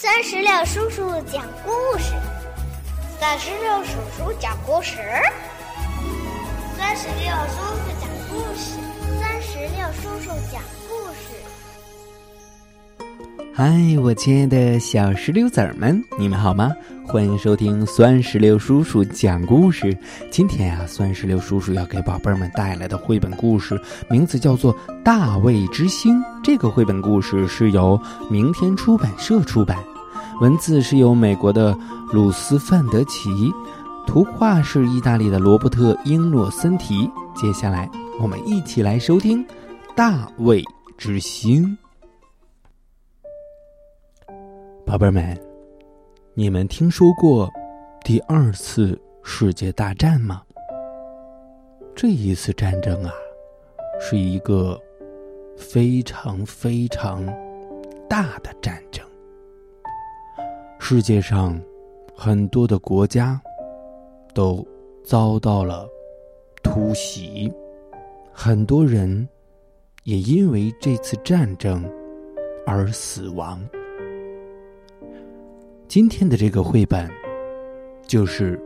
三十六叔叔讲故事，三十六叔叔讲故事，三十六叔叔讲故事，三十六叔叔讲。嗨，我亲爱的小石榴籽儿们，你们好吗？欢迎收听酸石榴叔叔讲故事。今天呀，酸石榴叔叔要给宝贝儿们带来的绘本故事，名字叫做《大卫之星》。这个绘本故事是由明天出版社出版，文字是由美国的鲁斯范德奇，图画是意大利的罗伯特英诺森提。接下来，我们一起来收听《大卫之星》。宝贝们，你们听说过第二次世界大战吗？这一次战争啊，是一个非常非常大的战争。世界上很多的国家都遭到了突袭，很多人也因为这次战争而死亡。今天的这个绘本，就是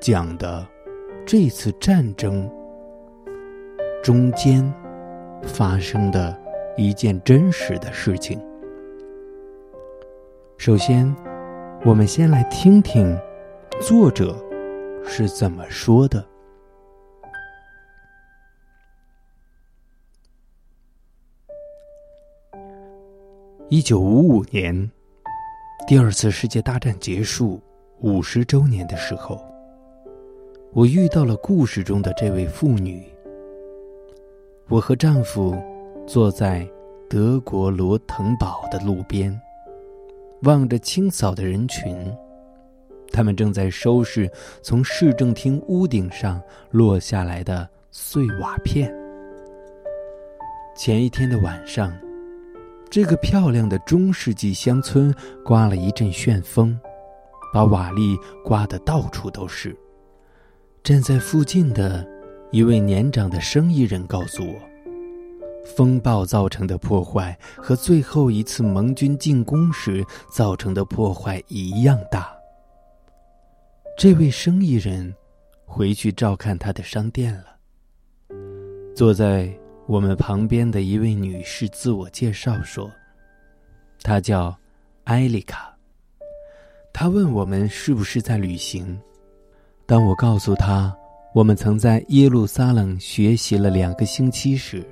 讲的这次战争中间发生的一件真实的事情。首先，我们先来听听作者是怎么说的。一九五五年。第二次世界大战结束五十周年的时候，我遇到了故事中的这位妇女。我和丈夫坐在德国罗滕堡的路边，望着清扫的人群，他们正在收拾从市政厅屋顶上落下来的碎瓦片。前一天的晚上。这个漂亮的中世纪乡村刮了一阵旋风，把瓦砾刮得到处都是。站在附近的一位年长的生意人告诉我，风暴造成的破坏和最后一次盟军进攻时造成的破坏一样大。这位生意人回去照看他的商店了。坐在。我们旁边的一位女士自我介绍说：“她叫艾丽卡。”她问我们是不是在旅行。当我告诉她我们曾在耶路撒冷学习了两个星期时，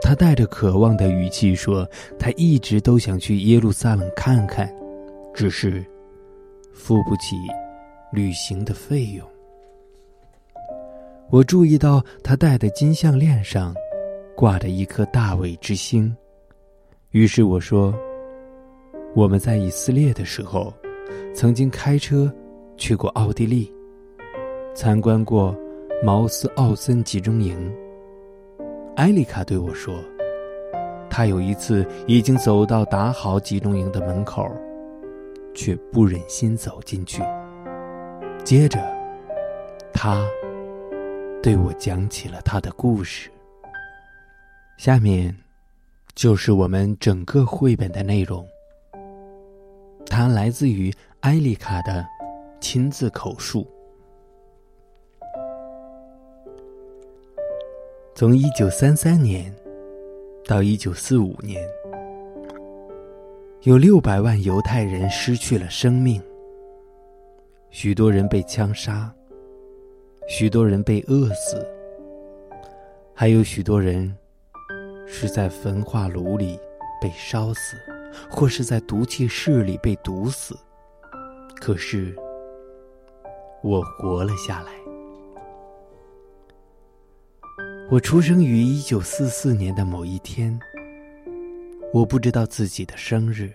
她带着渴望的语气说：“她一直都想去耶路撒冷看看，只是付不起旅行的费用。”我注意到她戴的金项链上。挂着一颗大卫之星，于是我说：“我们在以色列的时候，曾经开车去过奥地利，参观过毛斯奥森集中营。”艾丽卡对我说：“她有一次已经走到达豪集中营的门口，却不忍心走进去。”接着，他对我讲起了他的故事。下面，就是我们整个绘本的内容。它来自于艾丽卡的亲自口述。从一九三三年到一九四五年，有六百万犹太人失去了生命，许多人被枪杀，许多人被饿死，还有许多人。是在焚化炉里被烧死，或是在毒气室里被毒死。可是，我活了下来。我出生于一九四四年的某一天。我不知道自己的生日，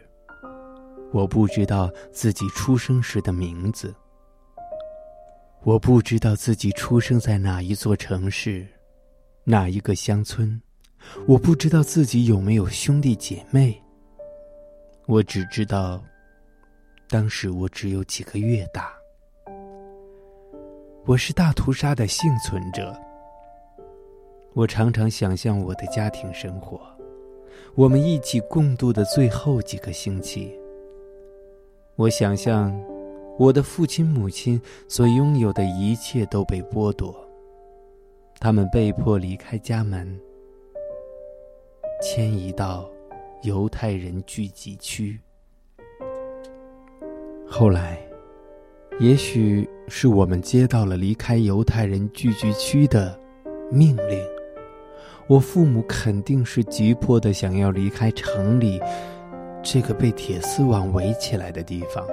我不知道自己出生时的名字，我不知道自己出生在哪一座城市，哪一个乡村。我不知道自己有没有兄弟姐妹。我只知道，当时我只有几个月大。我是大屠杀的幸存者。我常常想象我的家庭生活，我们一起共度的最后几个星期，我想象，我的父亲、母亲所拥有的一切都被剥夺，他们被迫离开家门，迁移到犹太人聚集区。后来，也许是我们接到了离开犹太人聚集区的命令，我父母肯定是急迫的想要离开城里这个被铁丝网围起来的地方，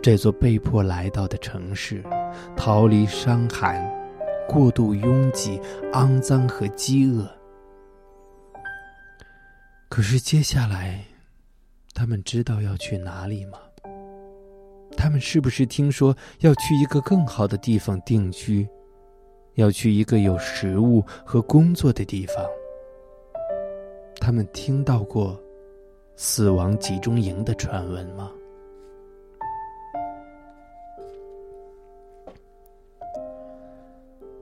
这座被迫来到的城市，逃离伤寒、过度拥挤、肮脏和饥饿。可是接下来，他们知道要去哪里吗？他们是不是听说要去一个更好的地方定居，要去一个有食物和工作的地方？他们听到过死亡集中营的传闻吗？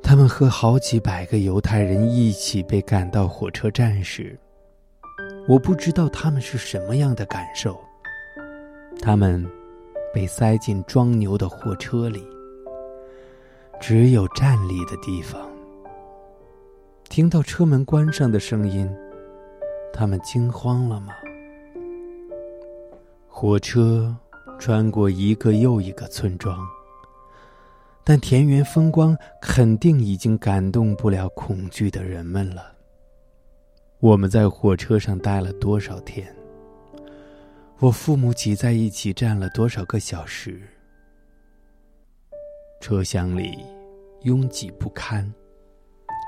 他们和好几百个犹太人一起被赶到火车站时，我不知道他们是什么样的感受。他们。被塞进装牛的货车里，只有站立的地方。听到车门关上的声音，他们惊慌了吗？火车穿过一个又一个村庄，但田园风光肯定已经感动不了恐惧的人们了。我们在火车上待了多少天？我父母挤在一起站了多少个小时？车厢里拥挤不堪，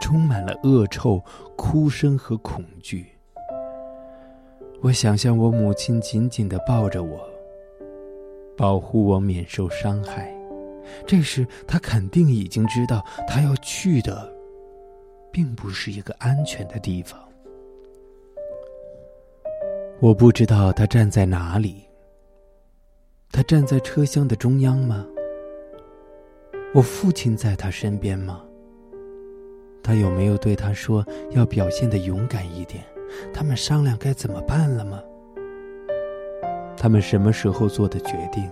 充满了恶臭、哭声和恐惧。我想象我母亲紧紧的抱着我，保护我免受伤害。这时，她肯定已经知道，她要去的，并不是一个安全的地方。我不知道他站在哪里。他站在车厢的中央吗？我父亲在他身边吗？他有没有对他说要表现的勇敢一点？他们商量该怎么办了吗？他们什么时候做的决定？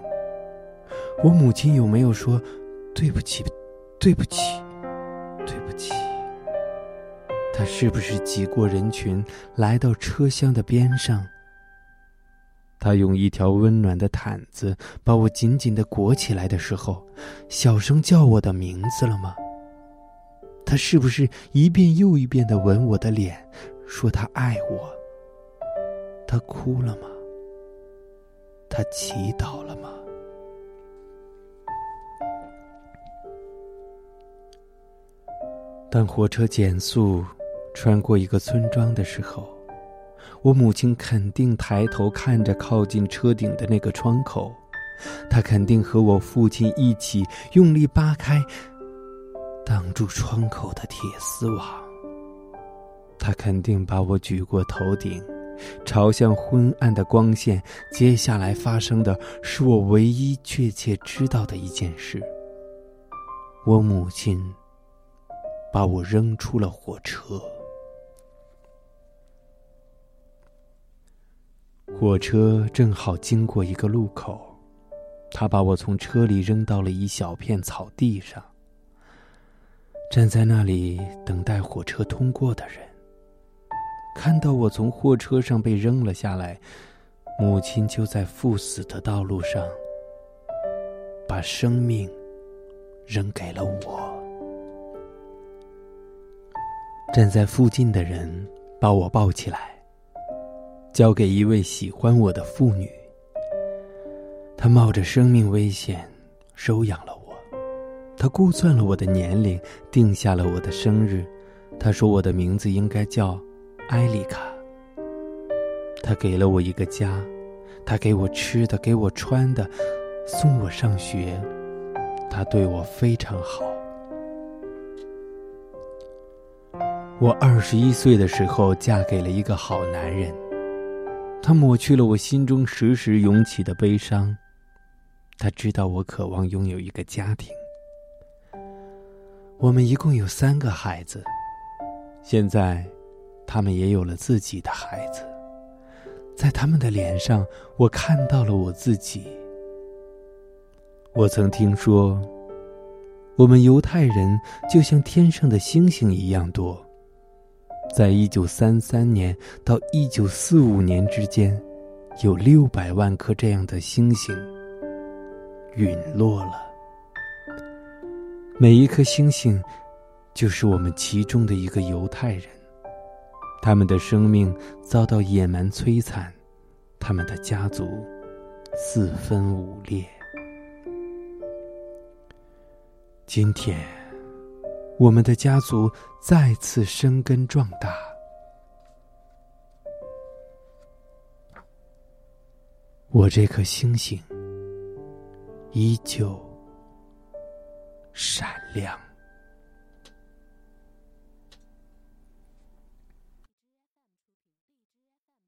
我母亲有没有说对不起，对不起，对不起？他是不是挤过人群来到车厢的边上？他用一条温暖的毯子把我紧紧的裹起来的时候，小声叫我的名字了吗？他是不是一遍又一遍的吻我的脸，说他爱我？他哭了吗？他祈祷了吗？当火车减速，穿过一个村庄的时候。我母亲肯定抬头看着靠近车顶的那个窗口，她肯定和我父亲一起用力扒开挡住窗口的铁丝网。她肯定把我举过头顶，朝向昏暗的光线。接下来发生的是我唯一确切知道的一件事：我母亲把我扔出了火车。火车正好经过一个路口，他把我从车里扔到了一小片草地上。站在那里等待火车通过的人，看到我从货车上被扔了下来，母亲就在赴死的道路上，把生命扔给了我。站在附近的人把我抱起来。交给一位喜欢我的妇女，她冒着生命危险收养了我。她估算了我的年龄，定下了我的生日。她说我的名字应该叫艾丽卡。她给了我一个家，她给我吃的，给我穿的，送我上学。她对我非常好。我二十一岁的时候，嫁给了一个好男人。他抹去了我心中时时涌起的悲伤。他知道我渴望拥有一个家庭。我们一共有三个孩子，现在，他们也有了自己的孩子。在他们的脸上，我看到了我自己。我曾听说，我们犹太人就像天上的星星一样多。在一九三三年到一九四五年之间，有六百万颗这样的星星陨落了。每一颗星星，就是我们其中的一个犹太人。他们的生命遭到野蛮摧残，他们的家族四分五裂。今天，我们的家族再次生根壮大，我这颗星星依旧闪亮。